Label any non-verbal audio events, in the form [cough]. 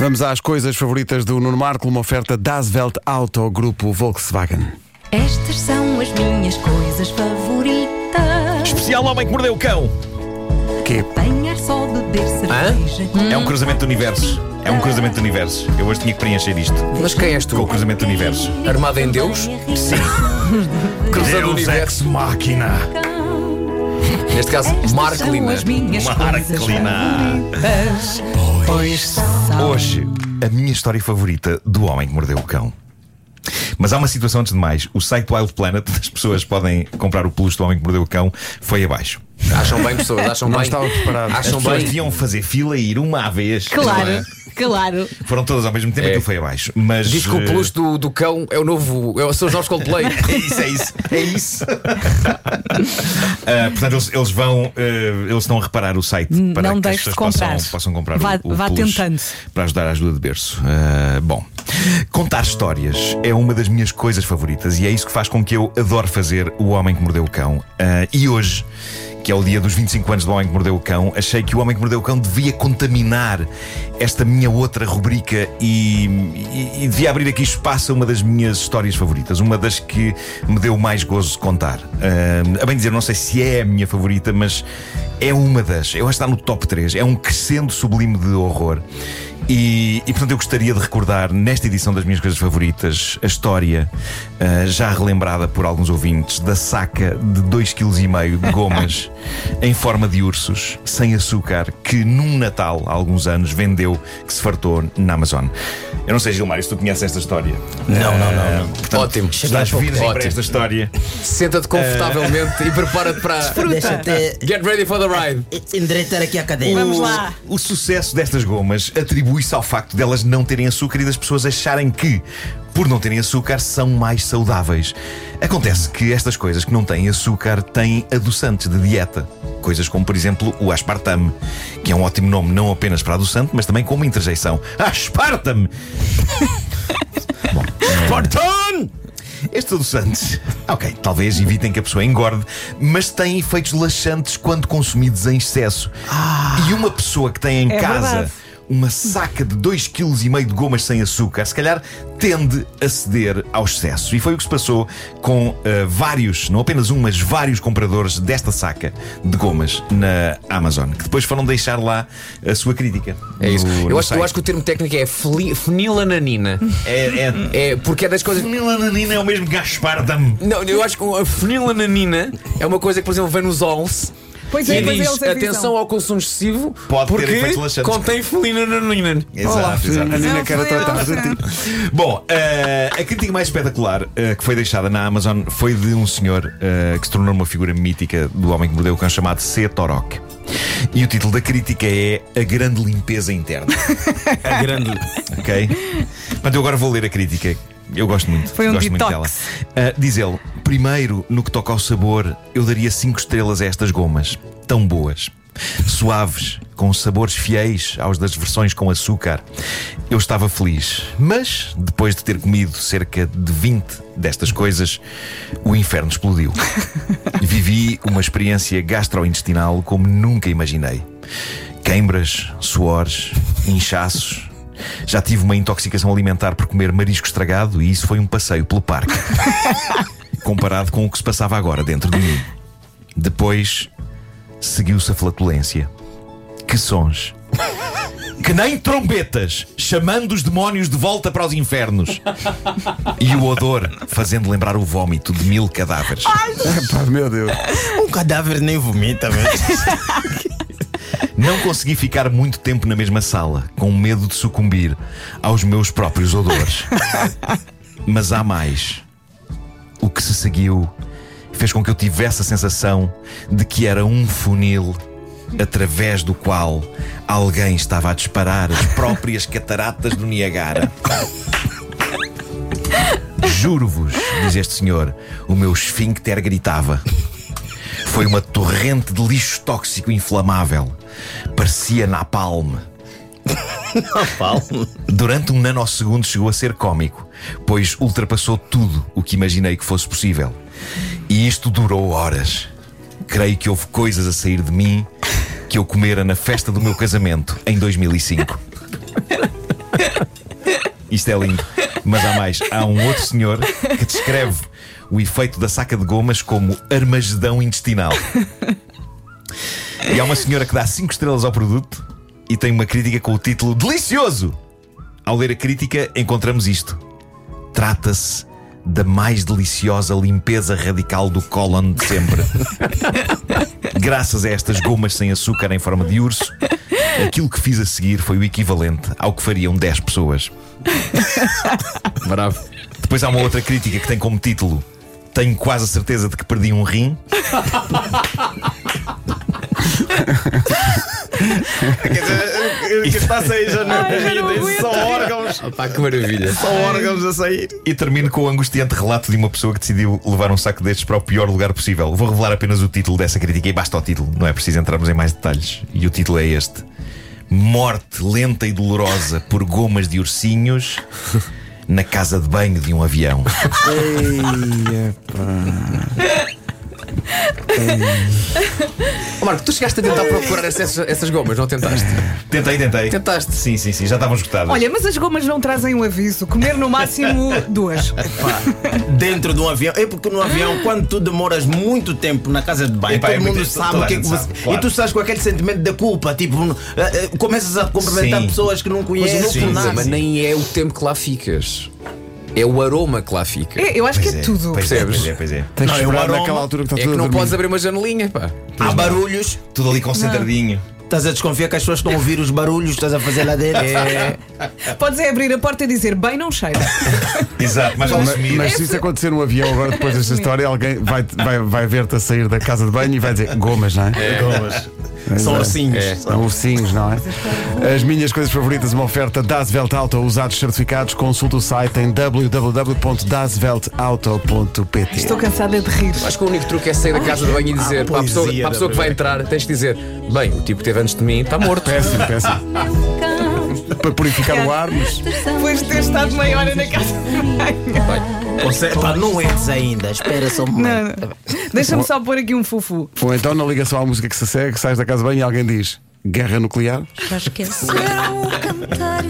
Vamos às coisas favoritas do Nuno Marco, uma oferta Das Welt Auto, grupo Volkswagen. Estas são as minhas coisas favoritas. Especial Homem que Mordeu o Cão. Que Apanhar só beber cerveja. É um cruzamento de universos. É um cruzamento de universos. Eu hoje tinha que preencher isto Mas quem és com o tu? cruzamento de universos. Armado em Deus? Sim. [laughs] Cruzando o Deus universo. ex máquina. Neste caso, Estas Marklina. são as minhas coisas Marklina. favoritas. Pois são. Hoje, a minha história favorita do Homem que Mordeu o Cão. Mas há uma situação antes de mais. O site Wild Planet, [laughs] as pessoas podem comprar o peluche do Homem que Mordeu o Cão, foi abaixo. Acham bem, pessoas? Acham não bem? estava preparado. As Acham pessoas bem? deviam fazer fila e ir uma à vez. Claro, é? Claro. Foram todas ao mesmo tempo e É. aquilo foi abaixo. Mas, Diz que o eh, peluche do, do cão é o novo. É, são os novos Coldplay. [laughs] É isso, é isso, [laughs] é isso. [laughs] Ah, portanto, eles, eles vão, eh, eles estão a reparar o site para não que as deixe de pessoas comprar. possam, possam comprar Vá- o, o vá tentando. para ajudar a ajuda de berço. Ah, bom, contar histórias é uma das minhas coisas favoritas e é isso que faz com que eu adore fazer O Homem que Mordeu o Cão. Ah, e hoje. Que é o dia dos 25 anos do Homem que Mordeu o Cão, achei que o Homem que Mordeu o Cão devia contaminar esta minha outra rubrica e, e- e devia abrir aqui espaço a uma das minhas histórias favoritas, uma das que me deu mais gozo de contar. Ah, a bem dizer, não sei se é a minha favorita, mas é uma das. Eu acho que está no top 3. É um crescendo sublime de horror. E, e, portanto eu gostaria de recordar nesta edição das minhas coisas favoritas a história ah, já relembrada por alguns ouvintes da saca de 2,5 kg de gomas [laughs] em forma de ursos sem açúcar que num Natal há alguns anos vendeu que se fartou na Amazon. Eu não sei, Gilmar, se tu conheces esta história. Não, não, não, não. Portanto, Ótimo. Estás virgem para Ótimo. esta história. Senta-te confortavelmente e prepara-te para. Deixa-te Get ready for the ride. endireitar aqui a cadeira. Vamos lá. O sucesso destas gomas atribui-se ao facto delas não terem açúcar e das pessoas acharem que, por não terem açúcar, são mais saudáveis. Acontece que estas coisas que não têm açúcar têm adoçantes de dieta. Coisas como, por exemplo, o aspartame, que é um ótimo nome não apenas para adoçante, mas também como interjeição. [laughs] Aspartame! Bom, Aspartame! Estes adoçantes, ok, talvez evitem que a pessoa engorde, mas têm efeitos laxantes quando consumidos em excesso. E uma pessoa que tem em É casa verdade. Uma saca de 2,5 kg de gomas sem açúcar, se calhar tende a ceder ao excesso. E foi o que se passou com ah, vários, não apenas um, mas vários compradores desta saca de gomas na Amazon, que depois foram deixar lá a sua crítica. É isso. no- Eu acho, eu acho que o termo técnico é fenilananina. É, é, É porque é das coisas. Fenilananina é o mesmo que aspartame. Não, eu acho que a fenilananina é uma coisa que, por exemplo, vem nos OLS. Pois E é, pois diz, avisam. atenção ao consumo excessivo Pode ter porque efeitos laxantes. contém felinanina. [laughs] Exato, exato. A Nina quer tratar de ti. Bom, eh, a crítica mais espetacular eh, que foi deixada na Amazon foi de um senhor eh, que se tornou uma figura mítica do homem que mordeu o cão chamado C. Torok. E o título da crítica é A Grande Limpeza Interna. [laughs] A grande. Ok? Portanto, eu agora vou ler a crítica. Eu gosto muito. Foi um gosto muito detox. dela. Ah, diz ele: primeiro, no que toca ao sabor, eu daria 5 estrelas a estas gomas. Tão boas. Suaves, com sabores fiéis aos das versões com açúcar. Eu estava feliz. Mas, depois de ter comido cerca de 20 destas coisas, o inferno explodiu. [laughs] Vivi uma experiência gastrointestinal como nunca imaginei. Queimbras, suores, inchaços. Já tive uma intoxicação alimentar por comer marisco estragado e isso foi um passeio pelo parque. [laughs] Comparado com o que se passava agora dentro de mim. Depois seguiu-se a flatulência. Que sons! Que nem trombetas, chamando os demónios de volta para os infernos. E o odor fazendo lembrar o vômito de mil cadáveres. Pá, meu Deus. Um cadáver nem vomita, velho. Não consegui ficar muito tempo na mesma sala, com medo de sucumbir aos meus próprios odores. Mas há mais. O que se seguiu fez com que eu tivesse a sensação de que era um funil através do qual alguém estava a disparar as [laughs] próprias cataratas do Niagara. Juro-vos, diz este senhor, o meu esfíncter gritava. Foi uma torrente de lixo tóxico inflamável. Parecia napalm. Durante um nanosegundo chegou a ser cómico, pois ultrapassou tudo o que imaginei que fosse possível. E isto durou horas. Creio que houve coisas a sair de mim que eu comera na festa do meu casamento em 2005. Isto é lindo. Mas há mais. Há um outro senhor que descreve o efeito da saca de gomas como armagedão intestinal. E há uma senhora que dá 5 estrelas ao produto e tem uma crítica com o título Delicioso! Ao ler a crítica, encontramos isto. Trata-se da mais deliciosa limpeza radical do colon de sempre. [laughs] Graças a estas gomas sem açúcar em forma de urso, aquilo que fiz a seguir foi o equivalente ao que fariam 10 pessoas. [laughs] Bravo. Depois há uma outra crítica que tem como título Tenho quase a certeza de que perdi um rim. [laughs] [laughs] Quer dizer, o que está a sair já não São órgãos, Pá, que maravilha. são órgãos a sair. E termino com o angustiante relato de uma pessoa que decidiu levar um saco destes para o pior lugar possível. Vou revelar apenas o título dessa crítica e basta o título, não é preciso entrarmos em mais detalhes. E o título é este: Morte lenta e dolorosa por gomas de ursinhos. Na casa de banho de um avião. Marco, tu chegaste a tentar procurar essas, essas gomas, não tentaste? Tentei, tentei. Tentaste. Sim, sim, sim, já estavam esgotadas. Olha, mas as gomas não trazem um aviso. Comer no máximo [laughs] duas. Pá, dentro de um avião. É porque no avião, quando tu demoras muito tempo na casa de banho, Epá, é todo muito- mundo toda sabe o que é gente que você. sabe, claro. E tu estás com aquele sentimento de culpa, tipo, eh, eh, começas a cumprimentar Sim. pessoas que não Mas conheces. não sim, nada. mas nem é o tempo que lá ficas. É o aroma que lá fica. É, eu acho Pois que é, tudo. Pois é, Percebes? pois é, pois é. Tens Não, que é o esperar aroma. naquela altura que está É tudo que a não dormir. podes abrir uma janelinha, pá. Há barulhos, Tudo ali concentradinho. estás a desconfiar que as pessoas estão a ouvir os barulhos, estás a fazer lá dentro. É. Podes é abrir a porta e dizer bem não cheira. [laughs] Exato, mas vale Mas, assumir. mas se isso acontecer no avião agora depois desta história, alguém vai, vai, vai ver-te a sair da casa de banho e vai dizer gomas, não é? Gomas. São É. ursinhos. É. São ursinhos, não é? As minhas coisas favoritas, uma oferta Das Welt Auto, usados certificados. Consulta o site em www.dasweltauto.pt. Estou cansada de rir. Acho que o único truque é sair da casa de banho e dizer para a pessoa, para a pessoa da que vai entrar, tens que dizer: Bem, o tipo que teve antes de mim está morto. Péssimo, péssimo. [laughs] Para purificar o ar, mas Depois de ter estado meia hora na casa de banho. Pá, não entres ainda, espera só um momento. não. Deixa-me só pôr aqui um fufu. ou então na ligação à música que se segue, sais da casa de banho e alguém diz guerra nuclear. Já esqueceram o cantar